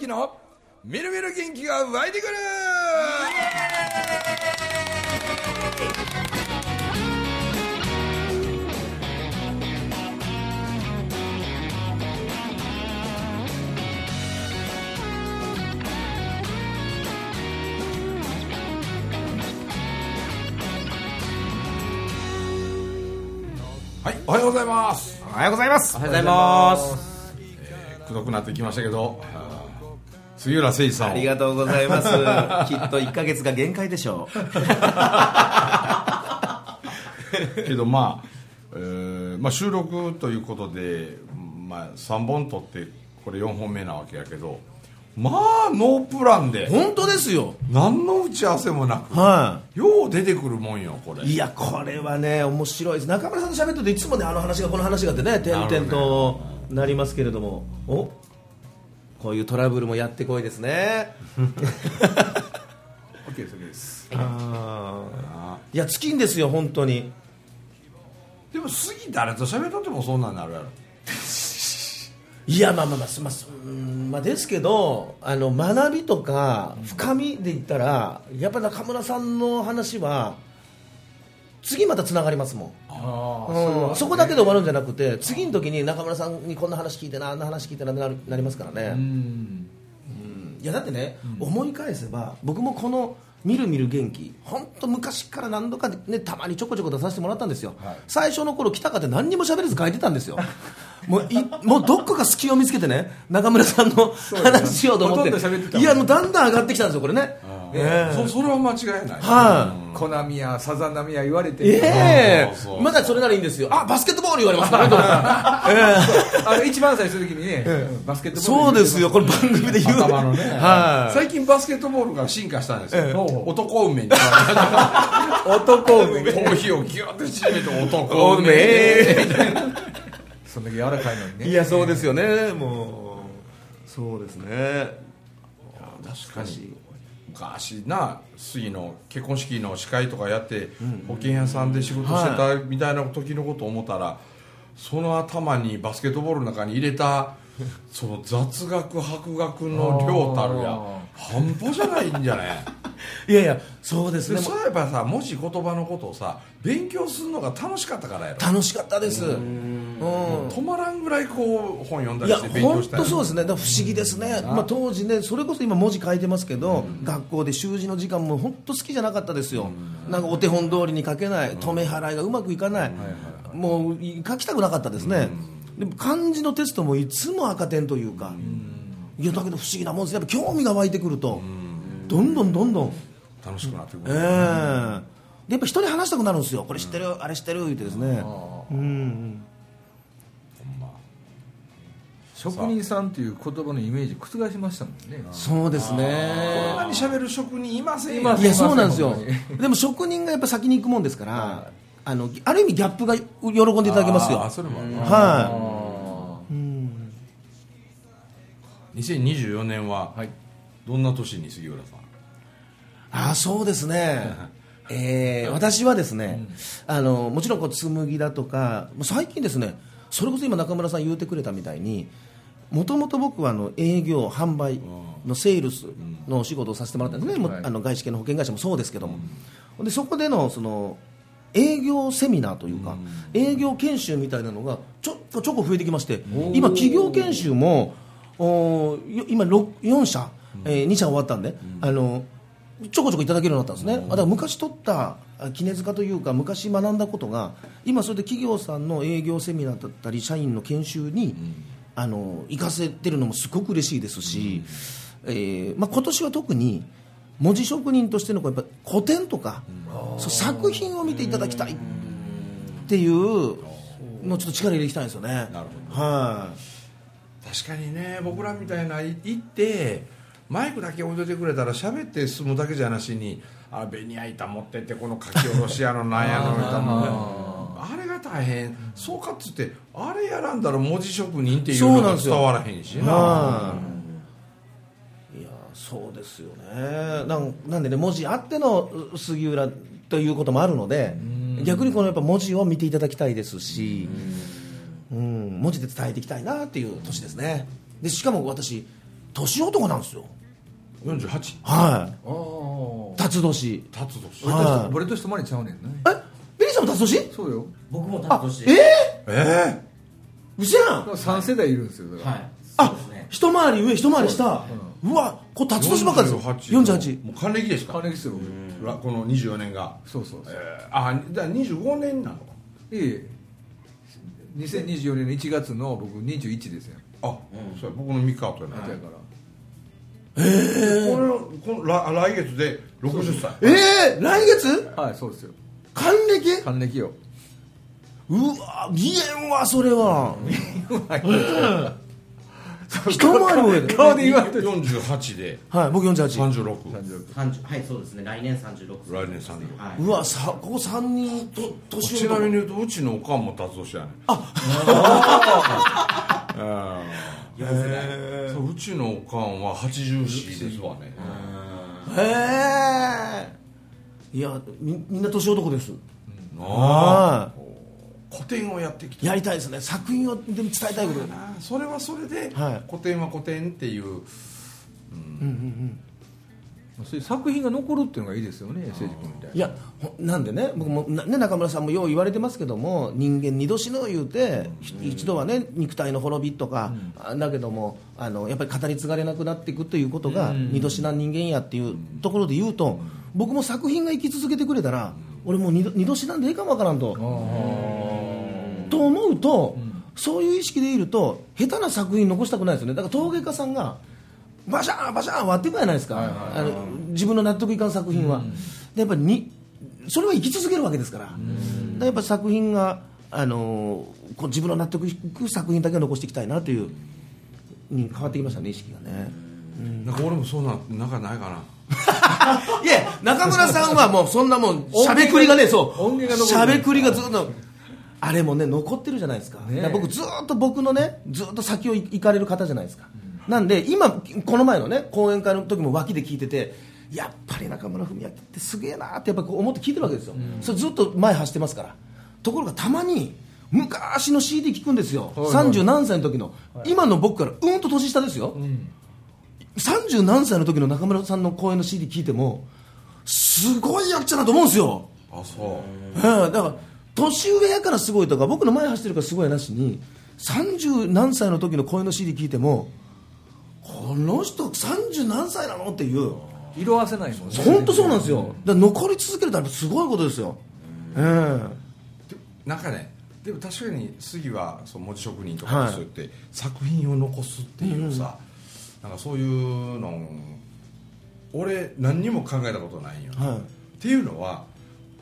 之のみるみる元気が湧いてくる！はいおはようございます。おはようございます。おはようございます。くどくなってきましたけど杉浦誠司さんを。ありがとうございます。きっと1ヶ月が限界でしょう。けどまあ、えーまあ、収録ということで、まあ、3本撮ってこれ4本目なわけやけどまあノープランで。本当ですよ。何の打ち合わせもなく、はよう出てくるもんよこれ。いいやこれはね面白いです。中村さんと喋ってるといつもねあの話がこの話がってね。点々となりますけれども。お？こういうトラブルもやってこいですね。OK です OK です。ああー。いや尽きんですよ本当に。ーでも杉誰と喋っとってもそんなんなるやろ。いやまあまあまあすまあすうんまあですけどあの学びとか深みで言ったらやっぱ中村さんの話は次またつながりますもん。あうん。そこだけで終わるんじゃなくて次の時に中村さんにこんな話聞いてなあんな話聞いてななるなりますからね、うん。いやだってね、思い返せば僕もこの「みるみる元気」本当昔から何度か、ね、たまにちょこちょこ出させてもらったんですよ、最初の頃来たかって何にも喋れず書いてたんですよ。もういもうどっかが隙を見つけてね中村さんの話しようと思って。ほとんど喋ってたもんいやもうだんだん上がってきたんですよこれねええ。そそれは間違いない。はい、コナミやサザナミや言われて、ええ。そうそう。まだそれならいいんですよ。あバスケットボール言われます。ね ええ。あの一番最初の時にね、バスケットボールそうですよ、これ番組で言う。ね、はい。最近バスケットボールが進化したんですよ、ええ。男梅に。変わり男梅。ました頭皮をギュッと縮めて男梅。そんだけ柔らかいのにね。いや、そうですよね、もう。そうですね。確かに昔な杉の結婚式の司会とかやって、保険屋さんで仕事してたみたいな時のことを思ったら、その頭にバスケットボールの中に入れた その雑学博学の量たるやあ半端じゃないんじゃない？いやいや、そうですね。でそれはやっぱさ文字言葉のことをさ勉強するのが楽しかったからやろ。楽しかったです。うん。止まらんぐらいこう本読んだりして勉強本したり。当そうですね、不思議ですね、まあ、当時ね、それこそ今、文字書いてますけど、学校で習字の時間も本当好きじゃなかったですよ、なんかお手本通りに書けない、止め払いがうまくいかない、もう書きたくなかったですね、でも漢字のテストもいつも赤点というか、いやだけど不思議なもんです、やっぱ興味が湧いてくると、どんどんどんどん、楽しくなってくええ。る、でやっぱ人に話したくなるんですよ、これ知ってる、あれ知ってる言ってですね。うん職人さんっていう言葉のイメージ覆しましたもんね。そうですね。こんなに喋る職人いませんよ。いやそうなんですよ。でも職人がやっぱ先に行くもんですから、あのある意味ギャップが喜んでいただけますよ。あーそれもある。なはあ2024年ははい。どんな年に杉浦さん？いああそうですね。えー私はですね、あのもちろんこう紬だとかもう最近ですねそれこそ今中村さん言うてくれたみたいにもともと僕はあの営業販売のセールスのお仕事をさせてもらったんですね、はい。あの外資系の保険会社もそうですけども、でそこでのその営業セミナーというか、営業研修みたいなのがちょこちょこ増えてきまして今企業研修もお今ろ4社、えー2社終わったんで、あのちょこちょこいただけるようになったんですね、だから昔取ったあ絹塚というか昔学んだことが今それで企業さんの営業セミナーだったり社員の研修に、あの行かせてるのもすごく嬉しいですし、えーまあ、今年は特に文字職人としてのやっぱ古典とか、そう作品を見ていただきたいっていうのをちょっと力入れていきたいんですよね。なるほはい、確かにね僕らみたいな行ってマイクだけ置いといてくれたら喋って済むだけじゃなしにあベニヤ板持ってってこの書き下ろしやのなんやの板もあれが大変。そうかっつってあれやらんだら文字職人っていうのが伝わらへんしな。はいいやそうですよね。なんなんでね文字あってのう杉浦ということもあるので逆にこのやっぱ文字を見ていただきたいですしうん。文字で伝えていきたいなっていう年ですね。でしかも私年男なんですよ。48はい。辰年。辰年。俺はいと一回りちゃうねんねえ？さんも辰年そうよ。僕もあ担当しえてえー、うせやん。3世代いるんですよだから。はい。あ一回り上一回り下。うわこれ辰年ばっかりですよ。48もう還暦ですか？還暦ですよらこの24年が。そうそうそう。えーあだから25年なのか。いえ2024年の1月の僕21ですよ。あ、そうや。僕の3日後やな、だから。これこの来来月で60歳。えー、来月？はいそうですよ還暦？還暦よ。うわ見えんわそれは。一回り上で顔で言われて48で。はい僕48 36 30はいそうですね。来年36来年36はい。うわさここ3人と年ちなみにに言うとうちのおかんも達年やねん。あ。そううちのおかんは84ですわね。へえいやみみんな年男です。あは古典をやってきた。いやりたいですね。作品をでも伝えたいこと。あそれはそれで、はい。古典は古典っていうそういう作品が残るっていうのがいいですよね誠司君みたいいやほなんでね僕もなね中村さんもよう言われてますけども人間二度死の言うて、ひ一度はね肉体の滅びとか、あだけどもあのやっぱり語り継がれなくなっていくということが、二度死な人間やっていうところで言うと、僕も作品が生き続けてくれたら俺もう二度二度死なんでええかもわからんと。と思うと、そういう意識でいると下手な作品残したくないですよね。だから陶芸家さんがバシャーンバシャーン割っていくじゃないですか、あの自分の納得いかん作品は、でやっぱりにそれは生き続けるわけですから、でやっぱ作品が、あのーこう自分の納得いく作品だけを残していきたいなというに変わってきましたね意識がね、なんか俺もそうなんなんかないかな いや中村さんはもうそんなもんしゃべくりがねそう。しゃべくりがずっとあれもね残ってるじゃないですか,、ね僕ずっと僕のねずっと先を行かれる方じゃないですか、なんで今この前のね講演会の時も脇で聞いててやっぱり中村文明ってすげえなってやっぱこう思って聞いてるわけですよ、それずっと前走ってますから。ところがたまに昔の CD 聞くんですよ、はいはい。30何歳の時の、今の僕からうんと年下ですよ、30何歳の時の中村さんの公演の CD 聞いてもすごい役者だと思うんですよ、あそう。ん、だから年上やからすごいとか僕の前走ってるからすごいなしに30何歳の時の公演の CD 聞いてもこの人30何歳なのっていう。色あせないもんね。本当そうなんですよ。だ残り続けるってすごいことですよ、うん、うでなんかねでも確かに杉はそう文字職人とかはいそうやって作品を残すっていうさ、なんかそういうの俺何にも考えたことないんよ、はい。っていうのは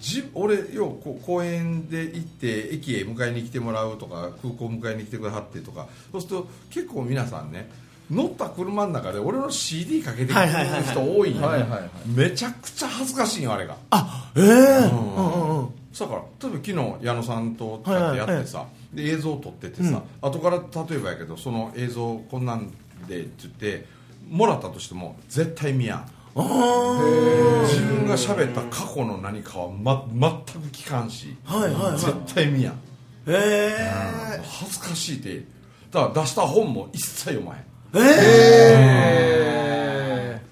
じ俺ようこう公園で行って駅へ迎えに来てもらうとか空港迎えに来てくださってとかそうすると結構皆さんね乗った車の中で俺の CD かけてくれる人多いんよはいはいはい。めちゃくちゃ恥ずかしいよあれが。あええうんうんうん。だから例えば昨日矢野さんとやってやってさ、で映像を撮っててさ、後から例えばやけどその映像こんなんでって言ってもらったとしても絶対見やん。自分が喋った過去の何かは、ま、全く聞かんし、はいはいはい。絶対見やん。え恥ずかしいって。だから出した本も一切読まへん。え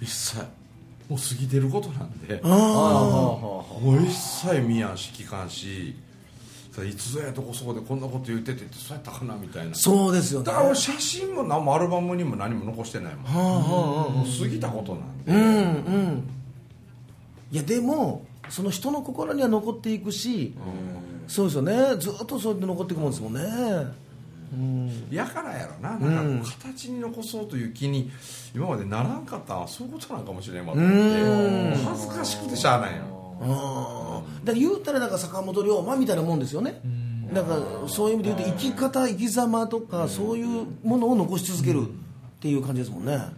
一切。もう過ぎてることなんで。もう一切見やんし聞かんし。さいつぞやとこそこでこんなこと言っててってそうやったかなみたいな。そうですよね。だから俺写真も何もアルバムにも何も残してないもん。はあは過ぎたことなんで、うんうん。いやでもその人の心には残っていくし、そうですよね。ずっとそうやって残っていくもんですもんね、うん、やからやろな。なんか形に残そうという気に今までならんかった。のはそういうことなんかもしれんわと思って。恥ずかしくてしゃあないよあーだから言うたらだから坂本龍馬みたいなもんですよね。だからそういう意味で言うと生き方生き様とかそういうものを残し続けるっていう感じですもんね。なんか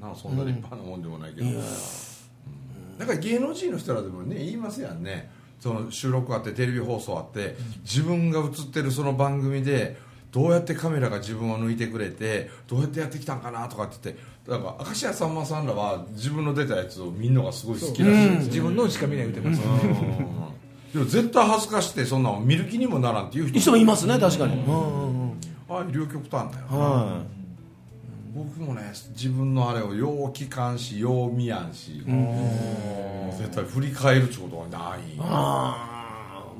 なそんな立派なもんでもないけど、うん。だから芸能人の人らでもね言いますやんね。その収録あってテレビ放送あって自分が映ってるその番組でどうやってカメラが自分を抜いてくれてどうやってやってきたんかなとかって言ってだから明石家さんまさんらは自分の出たやつを見るのがすごい好きらしいんです。よ自分のしか見ない言ってます。でも絶対恥ずかしくてそんなの見る気にもならんっていう人。人もいますね確かに、うん。うんうんああ両極端だよな、は僕もね自分のあれをよう聞かんしよう見やんし、絶対振り返るってことはない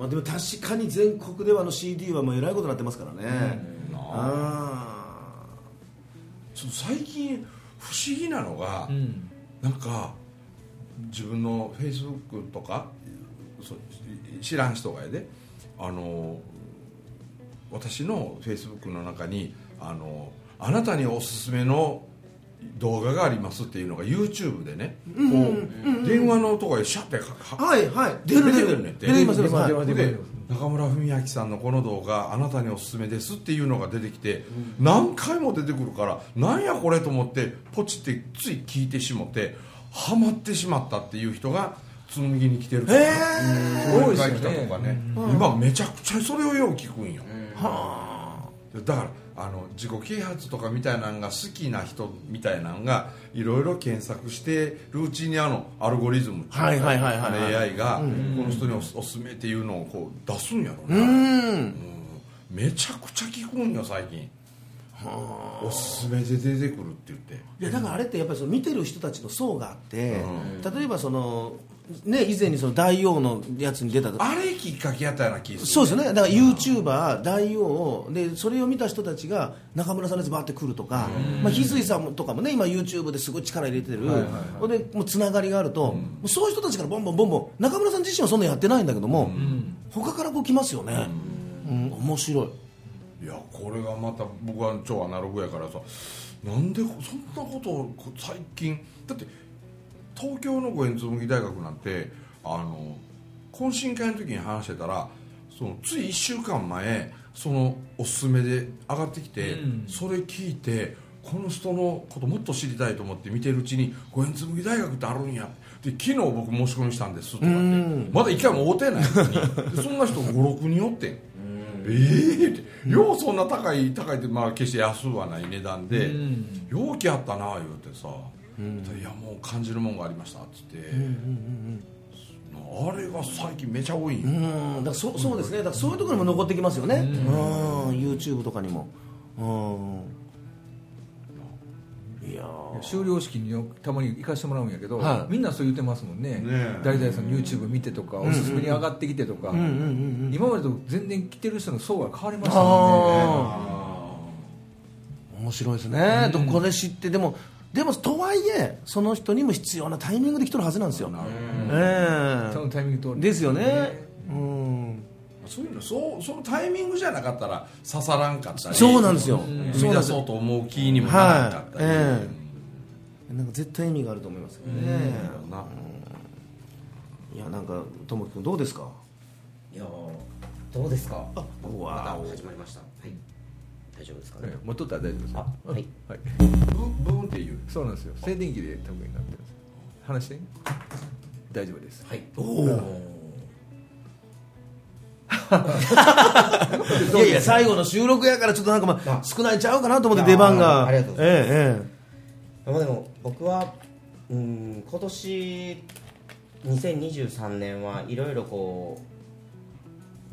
まあでも確かに全国ではあの CD はもうえらいことになってますからね、なあちょっと最近不思議なのが、うん。なんか自分のフェイスブックとかそう知らん人がやであの私のフェイスブックの中にあのあなたにおすすめの動画がありますっていうのが YouTube でね、こう電話のとこへシャッてはいはい。出る出るねって出てきます出ますで中村文明さんのこの動画あなたにおすすめですっていうのが出てきて、何回も出てくるからなんやこれと思ってポチってつい聞いてしもてハマってしまったっていう人が紬に来てるから、へね、多いですよね来たとかね、今めちゃくちゃそれをよう聞くんよ、だからあの自己啓発とかみたいなのが好きな人みたいなのがいろいろ検索してるうちにあのアルゴリズムっていうかはいはいはいはいはい。あの AI がこの人におすおすすめっていうのをこう出すんやろうね、ん。めちゃくちゃ聞くんよ最近。おすすめで出てくるって言って。いやだからあれってやっぱりその見てる人たちの層があって、例えばそのね以前にその大王のやつに出たとあれきっかけやったような気がするそうですよね。だから YouTuber 大王でそれを見た人たちが中村さんのやつバーって来るとか、まあ、翡翠さんとかもね今 YouTube ですごい力入れてる、ほんでもうつながりがあると、もうそういう人たちからボンボンボンボン中村さん自身はそんなやってないんだけども、他からこう来ますよね、うん。面白い。いやこれがまた僕は超アナログやからさなんでそんなことを最近だって東京の五円紬大学なんてあの懇親会の時に話してたらそのつい1週間前そのおすすめで上がってきて、うん。それ聞いてこの人のこともっと知りたいと思って見てるうちに五円紬大学ってあるんやで昨日僕申し込みしたんですとかって。まだ一回も会うてないのに。でそんな人56人おってん。ええって。ようそんな高い高いってまあ決して安はない値段で、うん。ようきあったな言うてさ、いやもう感じるもんがありましたっつって、あれが最近めちゃ多いんよ、うん。だからそそうですね。だからそういうところにも残ってきますよね、うん。YouTube とかにも、うん、いやー。修了式によたまに行かしてもらうんやけど、はい。みんなそう言ってますもんね。ねえ。誰々さんの YouTube 見てとか、おすすめに上がってきてとか、うんうんうん今までと全然来てる人の層が変わりましたもんね。面白いですね、どこで知ってでもでもとはいえその人にも必要なタイミングで来てるはずなんですよ、えそのタイミング通ですよね、うん、そういうのそうそのタイミングじゃなかったら刺さらんかったりそうなんですよ、生み出そうと思う気にもならなかはいったり、ええ。なんか絶対意味があると思いますよね、いやなんかともきくんどうですか？いやーどうですか？あまわたお始まりました。はい大丈夫ですかね。ええ持っとったら大丈夫です。よあはい。はい、ブブーンっていうそうなんですよ。静電気で多分になってるんです。話して大丈夫です。はい。おお いやいや最後の収録やからちょっとなんかまああ。少ないちゃうかなと思って出番が。あありがとうございます。えまあでも僕はうん今年2023年はいろいろこう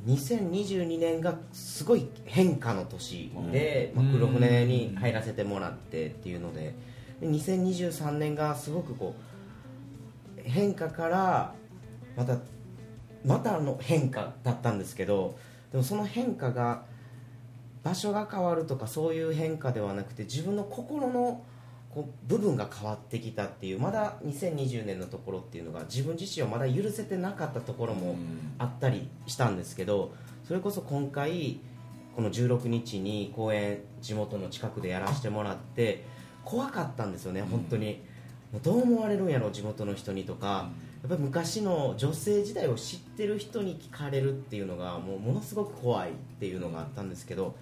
2022年がすごい変化の年で、まあ、黒船に入らせてもらってっていうのでで2023年がすごくこう変化からまたまたの変化だったんですけどでもその変化が場所が変わるとかそういう変化ではなくて自分の心のこう部分が変わってきたっていうまだ2020年のところっていうのが自分自身をまだ許せてなかったところもあったりしたんですけどそれこそ今回この16日に公演地元の近くでやらせてもらって怖かったんですよね本当に。もうどう思われるんやろ地元の人にとか。やっぱり昔の女性時代を知ってる人に聞かれるっていうのがもうものすごく怖いっていうのがあったんですけど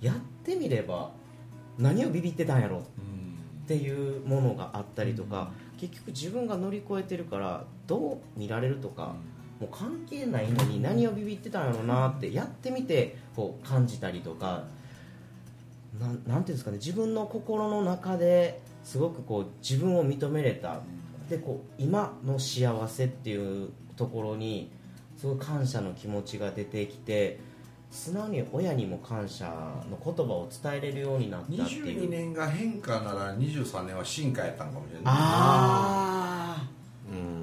やってみれば何をビビってたんやろっていうものがあったりとか結局自分が乗り越えてるからどう見られるとかもう関係ないのに何をビビってたんやろうなってやってみてこう感じたりとかなんなんていうんですかね自分の心の中ですごくこう自分を認めれた。でこう今の幸せっていうところにすごい感謝の気持ちが出てきて素直に親にも感謝の言葉を伝えれるようになったっていう。22年が変化なら23年は進化やったんかもしれない。あ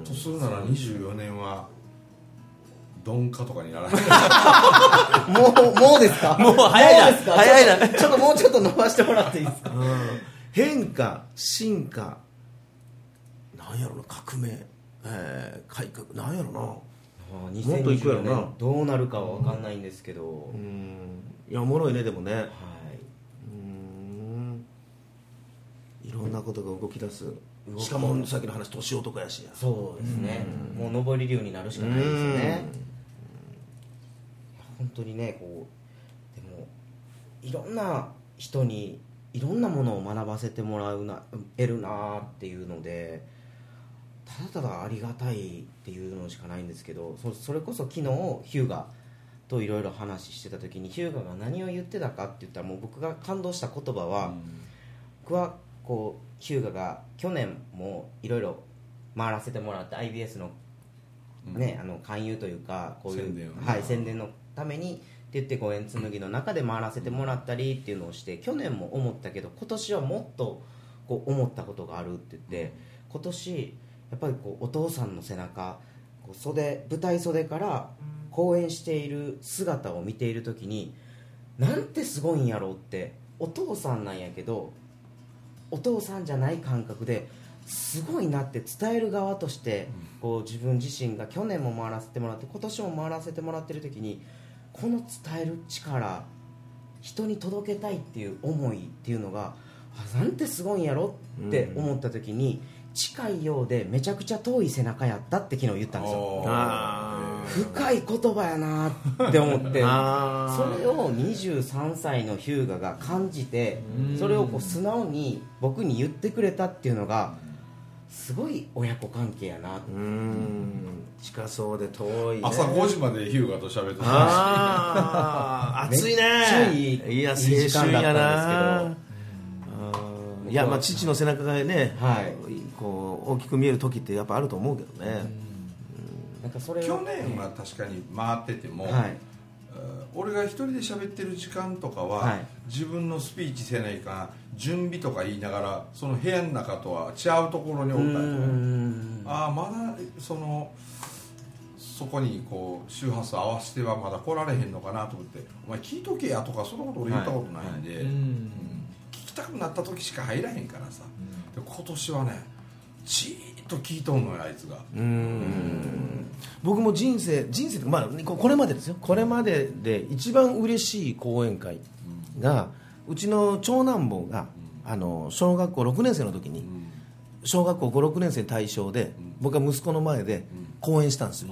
とするなら24年は鈍化とかにならない。あもうもうですか？もう早いな。もうですか？早いな。ちょっとちょっともうちょっと伸ばしてもらっていいですか？変化進化。なんやろな革命、えー改革。なんやろなあーもっといくやろ2024な。年どうなるかは分かんないんですけど、うん。いやおもろいねでもね。はい、うん。いろんなことが動き出す。しかもさっきの話年男やしや。そうですね、もう上り流になるしかないですよね、本当にねこうでもいろんな人にいろんなものを学ばせてもらうな得るなっていうのでただただありがたいっていうのしかないんですけどそそれこそ昨日ヒューガといろいろ話してた時にヒューガが何を言ってたかって言ったらもう僕が感動した言葉は、僕はこうヒューガが去年もいろいろ回らせてもらって IBS の,、ねあの勧誘というかこういうはい、宣伝のためにって言って五円紬の中で回らせてもらったりっていうのをして去年も思ったけど今年はもっとこう思ったことがあるって言って今年やっぱりこうお父さんの背中こう袖舞台袖から公演している姿を見ている時になんてすごいんやろうってお父さんなんやけどお父さんじゃない感覚ですごいなって伝える側としてこう自分自身が去年も回らせてもらって今年も回らせてもらってる時にこの伝える力人に届けたいっていう思いっていうのがあなんてすごいんやろって思った時に近いようでめちゃくちゃ遠い背中やったって昨日言ったんですよ。あ深い言葉やなって思って。あそれを23歳のヒューガが感じてそれをこう素直に僕に言ってくれたっていうのがすごい親子関係やなうん。近そうで遠い、ね、朝5時までヒューガと喋ってた。ああ暑いね。めっちゃいいいや青春やだったないやまあ父の背中がね、はい。こう大きく見える時ってやっぱあると思うけどね、なんかそれを去年は確かに回ってても、はい。うん俺が一人で喋ってる時間とかは、はい。自分のスピーチせないか準備とか言いながらその部屋の中とは違うところにおったりとかああまだそのそこにこう周波数合わせてはまだ来られへんのかなと思って「お前聞いとけや」とかそんなこと俺言ったことないんで、うん。聞きたくなった時しか入らへんからさ、で今年はねじーっと聞いとんのよあいつが。うん。僕も人生人生ってまあここれまでですよ。これまでで一番嬉しい講演会がうちの長男坊があの小学校6年生の時に小学校56年生対象で僕は息子の前で講演したんですよ。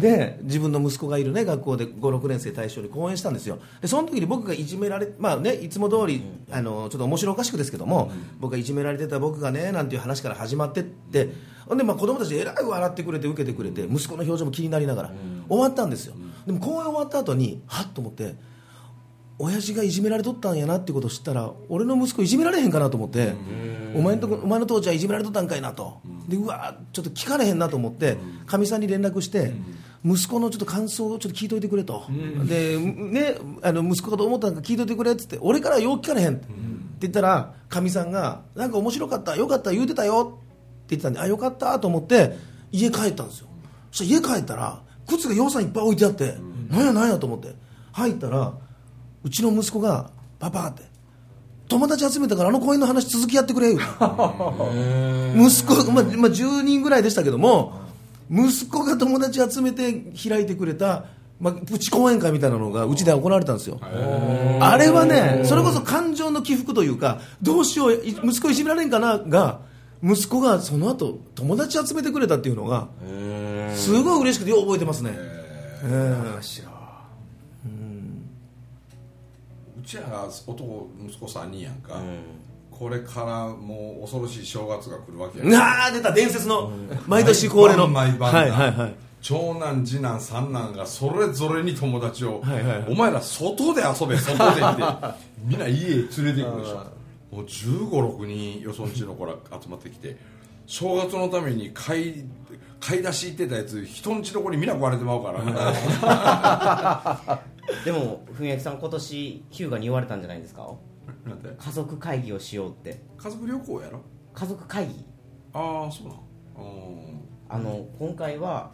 で自分の息子がいるね学校で56年生対象に講演したんですよ。でその時に僕がいじめられまあねいつも通りあのちょっと面白おかしくですけども僕がいじめられてた僕がねなんていう話から始まってって。ほんでまあ子供たちえらい笑ってくれて受けてくれて息子の表情も気になりながら終わったんですよ。でも講演終わった後にはっと思って親父がいじめられとったんやなってことを知ったら俺の息子いじめられへんかなと思ってお前のとこお前の父ちゃんいじめられとったんかいなと。でうわちょっと聞かれへんなと思ってかみさんに連絡して息子のちょっと感想をちょっと聞いといてくれと。でねあの息子がどう思ったのか聞いといてくれっつって俺からよう聞かれへんって。言ったらかみさんがなんか面白かったよかった言うてたよ。って言ってたんであよかったと思って家帰ったんですよ。そしたら家帰ったら靴がようさんいっぱい置いてあって、なんやなんやと思って。入ったらうちの息子が「パパ」って「友達集めたからあの公園の話続きやってくれ」息子、まあまあ、10人ぐらいでしたけども息子が友達集めて開いてくれた、まあ、プチ講演会みたいなのがうちで行われたんですよ。あれはねそれこそ感情の起伏というかどうしようい息子いじめられんかなが息子がその後友達集めてくれたっていうのがすごい嬉しくてよう覚えてますね、ええうちらが男息子3人やんか、これからもう恐ろしい正月が来るわけや。んああ出た伝説の毎年恒例の。毎晩はいはいはい。長男次男三男がそれぞれに友達を、はいはいはい。お前ら外で遊べ外でって みんな家へ連れて行くでしょもう1 5 6人よそんちの子ら集まってきて正月のために買い買い出し行ってたやつ人んちの子にみんな壊れてまうから でも文明さん今年ヒューガに言われたんじゃないですか？なんて家族会議をしようって。家族旅行やろ？家族会議。ああそうなん。うんあの今回は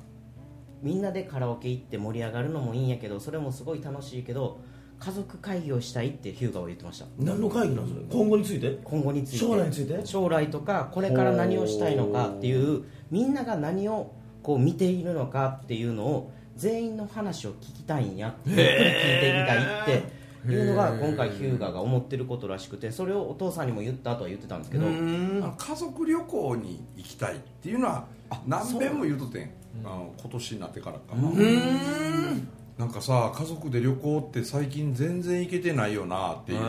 みんなでカラオケ行って盛り上がるのもいいんやけどそれもすごい楽しいけど家族会議をしたいってヒューガは言ってました。何の会議なんですか？今後について？今後について。将来について？将来とかこれから何をしたいのかっていうみんなが何をこう見ているのかっていうのを全員の話を聞きたいんやゆっくり聞いてみたいっていうのが今回ヒューガが思ってることらしくてそれをお父さんにも言ったとは言ってたんですけど家族旅行に行きたいっていうのは何遍も言うとってん。あの今年になってからかな。なんかさ家族で旅行って最近全然行けてないよなって言っ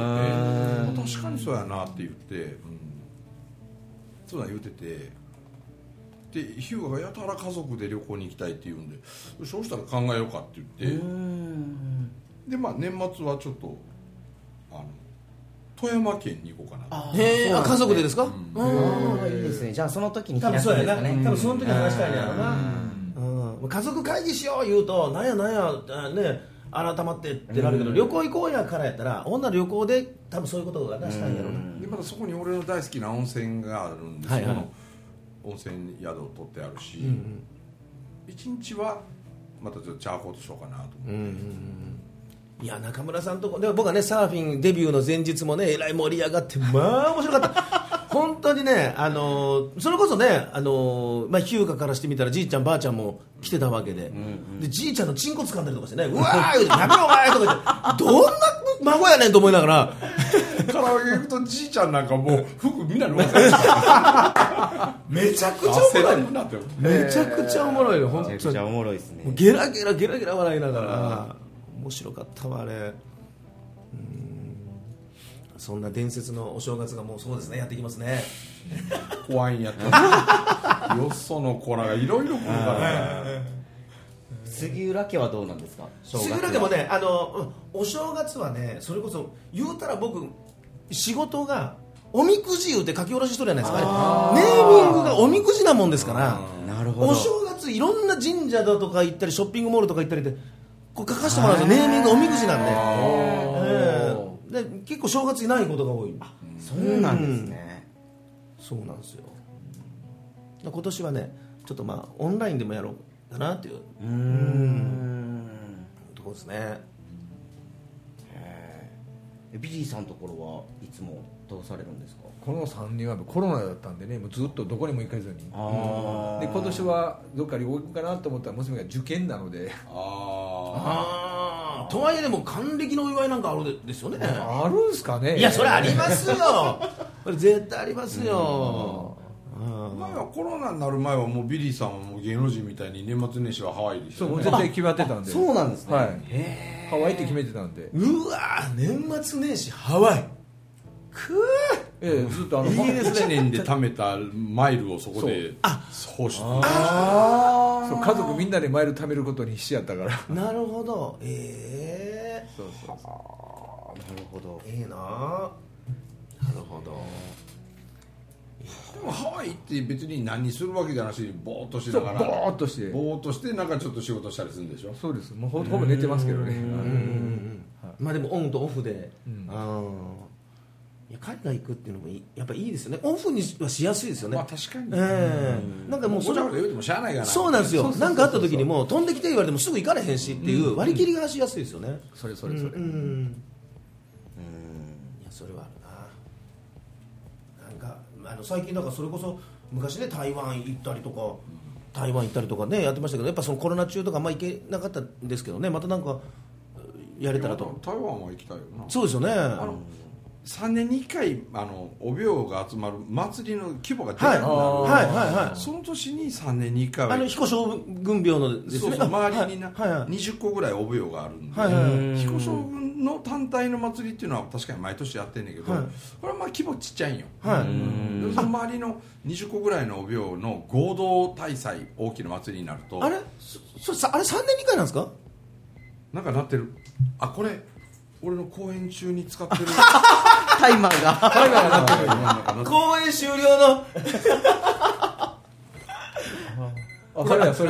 て確かにそうやなって言って、うん、そうなん言っててでヒューガがやたら家族で旅行に行きたいって言うんでそうしたら考えようかって言って。でまあ年末はちょっとあの富山県に行こうかなと。へえあ家族でですか？ああいいですね。じゃあその時に多分そうやですかね。な。多分その時に話したいんやろうなうん。家族会議しよう言うとなんやなんやあね改まってってなるけど旅行行こうやからやったら女旅行で多分そういうことが出したいんやろうなでまたそこに俺の大好きな温泉があるんで、はいはい。そこの温泉宿を取ってあるし、一日はまたちょっとチャーコートしようかなと思って、いや中村さんとこでも僕はねサーフィンデビューの前日もねえらい盛り上がってまあ面白かった本当にねあのーそれこそねあのーまあ日向からしてみたらじいちゃんばあちゃんも来てたわけで,、でじいちゃんのチンコ掴んだりとかしてねうわーやめろお前とか言って。どんな孫やねんと思いながら。カラオケ行くとじいちゃんなんかもう服みんな脱がされて めちゃくちゃお汗もろい。めちゃくちゃおもろいよ本当にめちゃくちゃおもろいですね。ゲラゲラゲラゲラ笑いながら。面白かったわあれ。うんそんな伝説のお正月がもうそうですねやってきますね。怖いんやったよその子らがいろいろ来るから。ね杉浦家はどうなんですか？杉浦家もねあのうんお正月はねそれこそ言うたら僕仕事がおみくじ言うて書き下ろししとるじゃないですか。ネーミングがおみくじなもんですから。なるほど。お正月いろんな神社だとか行ったりショッピングモールとか行ったりでこう書かせてもらうんですよ。ネーミングおみくじなんで,、ええで結構正月いないことが多い。そうなんですね。そうなんですよ。今年はねちょっとまあオンラインでもやろうかなっていう。うーん。ところですね。ビリーさんのところはいつもどうされるんですか？この3人はコロナだったんでねもうずっとどこにも行かずに。あで今年はどっか旅行行くかなと思ったら娘が受験なので。あああとはいえでも還暦のお祝いなんかあるでですよね。あるんすかね。いやそれありますよ。これ絶対ありますよ。あ前はコロナになる前はもうビリーさんはもう芸能人みたいに年末年始はハワイでしたよね。そうもう絶対決まってたんで。そうなんですね。はい。へハワイって決めてたんで。うわー年末年始ハワイ。くええ。ずっとあのいいです1年で貯めたマイルをそこで放出。そう家族みんなでマイル貯めることに必死やったから。ーなるほど。ええ。そうそうそー。なるほど。ええな。なるほど。でもハワイって別に何するわけじゃなしにボーっとしうそうボながらーっとして。ぼーっとしてなんかちょっと仕事したりするんでしょそうです。もうほほぼ寝てますけどね。まあでもオンとオフで、うん。あーいや海外行くっていうのもやっぱいいですよね。オフにはしやすいですよね、まあ確かに。ええ。なんかもうそれそうないかな。そうなんですよ。そうそうそうそう。なんかあった時にもう飛んできて言われてもすぐ行かれへんしっていう割り切りがしやすいですよね、それそれそれ、うんいやそれはあるな。なんかあの最近なんかそれこそ昔ね台湾行ったりとか台湾行ったりとかねやってましたけどやっぱそのコロナ中とかあんま行けなかったんですけどねまたなんかやれたらと。台湾は行きたいよな。そうですよね。あの3年に1回あのお廟が集まる祭りの規模がでかはいくなる、はい。はい。はい。その年に3年に1回。はあの彦将軍廟のですね。そうそう周りにな、はい。はい。はい20個ぐらいお廟があるんで、はい。はい。はい。彦将軍の単体の祭りっていうのは確かに毎年やってんねんけど、はい。これはまあ規模ちっちゃいんよ、はい。でその周りの20個ぐらいのお廟の合同大祭大きな祭りになると。あれ？そそさあれ3年に1回なんですか？なんかなってる。あこれ俺の公演中に使ってる。タイマーが。タイマーがなってるなんかな。ってる公演終了の。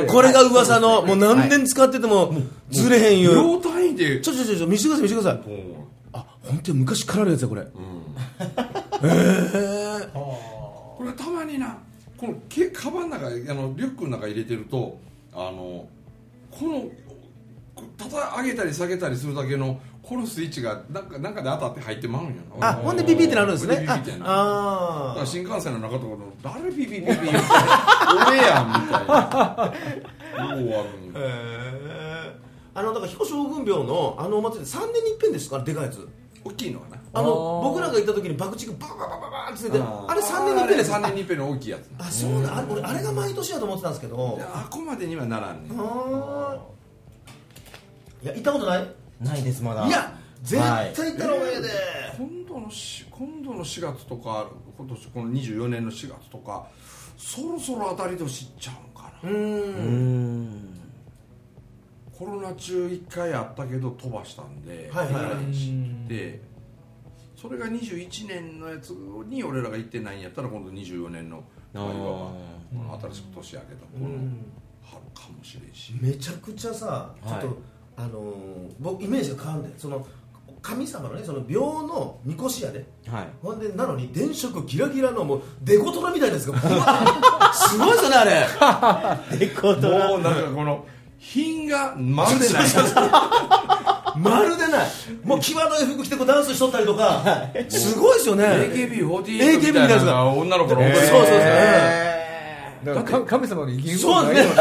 これが噂のもう何年使っててもずれへんよ秒単位でてちょちょちょちょ見せてください見せてくださいもあ本当に昔からあるやつやこれうこれたまになこのけカバンの中あのリュックの中入れてるとあのこのこただ上げたり下げたりするだけのこのスイッチがなんかなんかで当たって入ってまうんやな。あほんでピピってなるんですね。ほんでピピってなる。だかあら新幹線の中とかの誰ピピピピピ言って俺やんみたいなようあるんああのだから彦将軍廟のあのお祭り3年に一遍ですかでかいやつ大きいのかなあのあー僕らが行った時に爆竹ババババババーって出てああれ3年に一遍です3年に一遍の大きいやつなあそうだあれ俺あれが毎年やと思ってたんですけどあこまでにはならんねあーいや行ったことない？ないですまだ。いや絶対行ったらおええで今度のし今度の4月とか今年この24年の4月とかそろそろ当たり年いっちゃうんかな、うーうん。んコロナ中1回あったけど飛ばしたんで、はいはいでそれが21年のやつに俺らが行ってないんやったら今度24年の場合はこの新しく年明けたこの春かもしれんし、めちゃくちゃさちょっと、はいあのー僕イメージが変わるんでその神様のねその廟のみこしやで。はい。ほんでなのに電飾ギラギラのもうデコトラみたいなやつが すごいですよねあれ。デコトラ。もうなんかこの品がまるでない。まるでない。もう際どい服着てこうダンスしとったりとか。すごいですよね。AKB48 みたいなのが女の子の踊りそうそうそうだからか神様の威厳そうですね。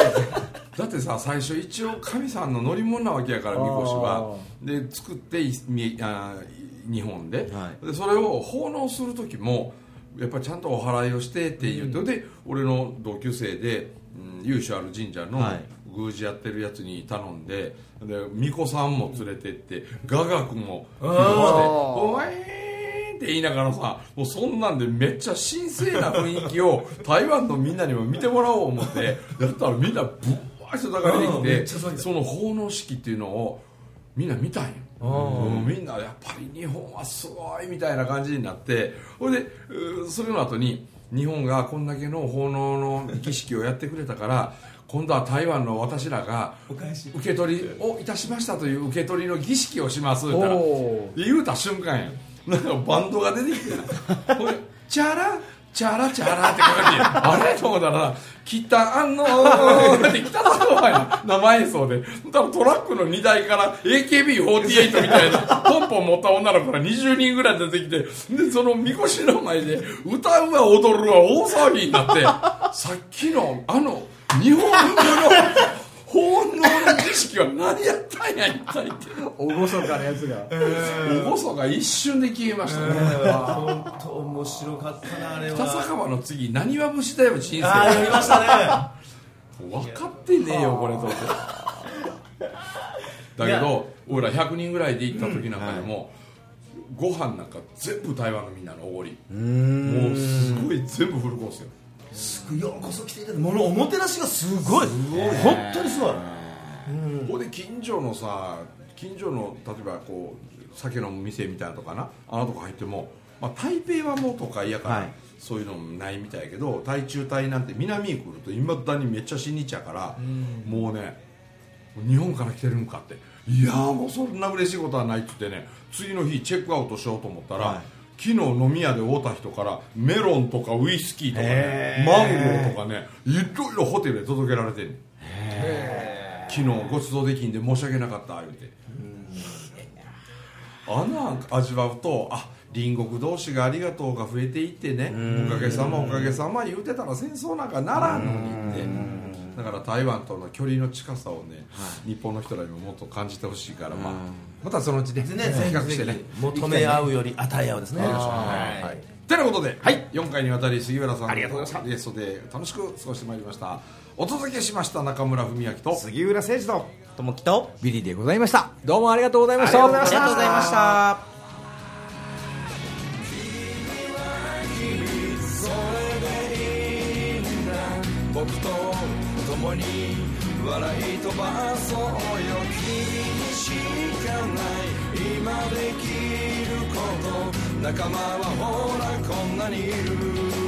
だってさ最初一応神さんの乗り物なわけやからみこしは。で作ってあ日本で,、はでそれを奉納する時もやっぱりちゃんとお祓いをしてって言って、で俺の同級生で、うん、由緒ある神社のはい。宮司やってるやつに頼んでで巫女さんも連れてって雅楽も披露して「おえーん!」って言いながらさもうそんなんでめっちゃ神聖な雰囲気を 台湾のみんなにも見てもらおう思ってやったらみんなぶっわー人だかりうんできてその奉納式っていうのをみんな見たんよ。うん。みんなやっぱり日本はすごいみたいな感じになってそれでそれの後に日本がこんだけの奉納の儀式をやってくれたから今度は台湾の私らが受け取りをいたしましたという受け取りの儀式をします言うたら。おで言うた瞬間やなんかバンドが出てきてなほいでチャラチャラチャラってかかってあれと思ったらな「北のー」って北の方や生演奏で多分トラックの荷台から AKB48 みたいなポンポン持った女の子が20人ぐらい出てきてでそのみこしの前で歌うわ踊るわ大騒ぎになってさっきのあの日本語の奉納の儀式は何やったんや一体って。おごそかなやつが。おごそが一瞬で消えましたね。本当面白かったなあれ北は酒場の次何は節だよ人ああや生りましたね。分かってねえよこれと。だけど俺ら100人ぐらいで行った時なんかでも、ご飯なんか全部台湾のみんなのおごり。もうすごい全部フルコースよすごいようこそ来ていただいてものおもてなしがすごい。本当にすごい。ここで近所のさ近所の例えばこう酒の店みたいなとかな。あのとこ入っても、まあ、台北はもう都会やから、はい。そういうのもないみたいやけど台中台なんて南に来るといまだにめっちゃ親日やから、もうね日本から来てるんかって。いやーもうそんな嬉しいことはないって言ってね次の日チェックアウトしようと思ったら、はい昨日飲み屋で会うた人からメロンとかウイスキーとかねマンゴーとかねいろいろホテルで届けられてんねん。昨日ごちそうできんで申し訳なかった言うて。あん。なん味わうとあ隣国同士がありがとうが増えていってねおかげさまおかげさま言うてたら戦争なんかならんのに。ってだから台湾との距離の近さをね、日本の人らにももっと感じてほしいから、まあ、またそのうちねね比較してね。求め合うより与え合うですね。はい。はい。てなことで、はい、4回にわたり杉浦さんありがとうございました。ゲストで楽しく過ごしてまいりました。お届けしました中村文明と杉浦誠二と。友樹と。ビリーでございました。どうもありがとうございました。ありがとうございました。僕と共に笑い飛ばそうよ今できること。仲間はほらこんなにいる。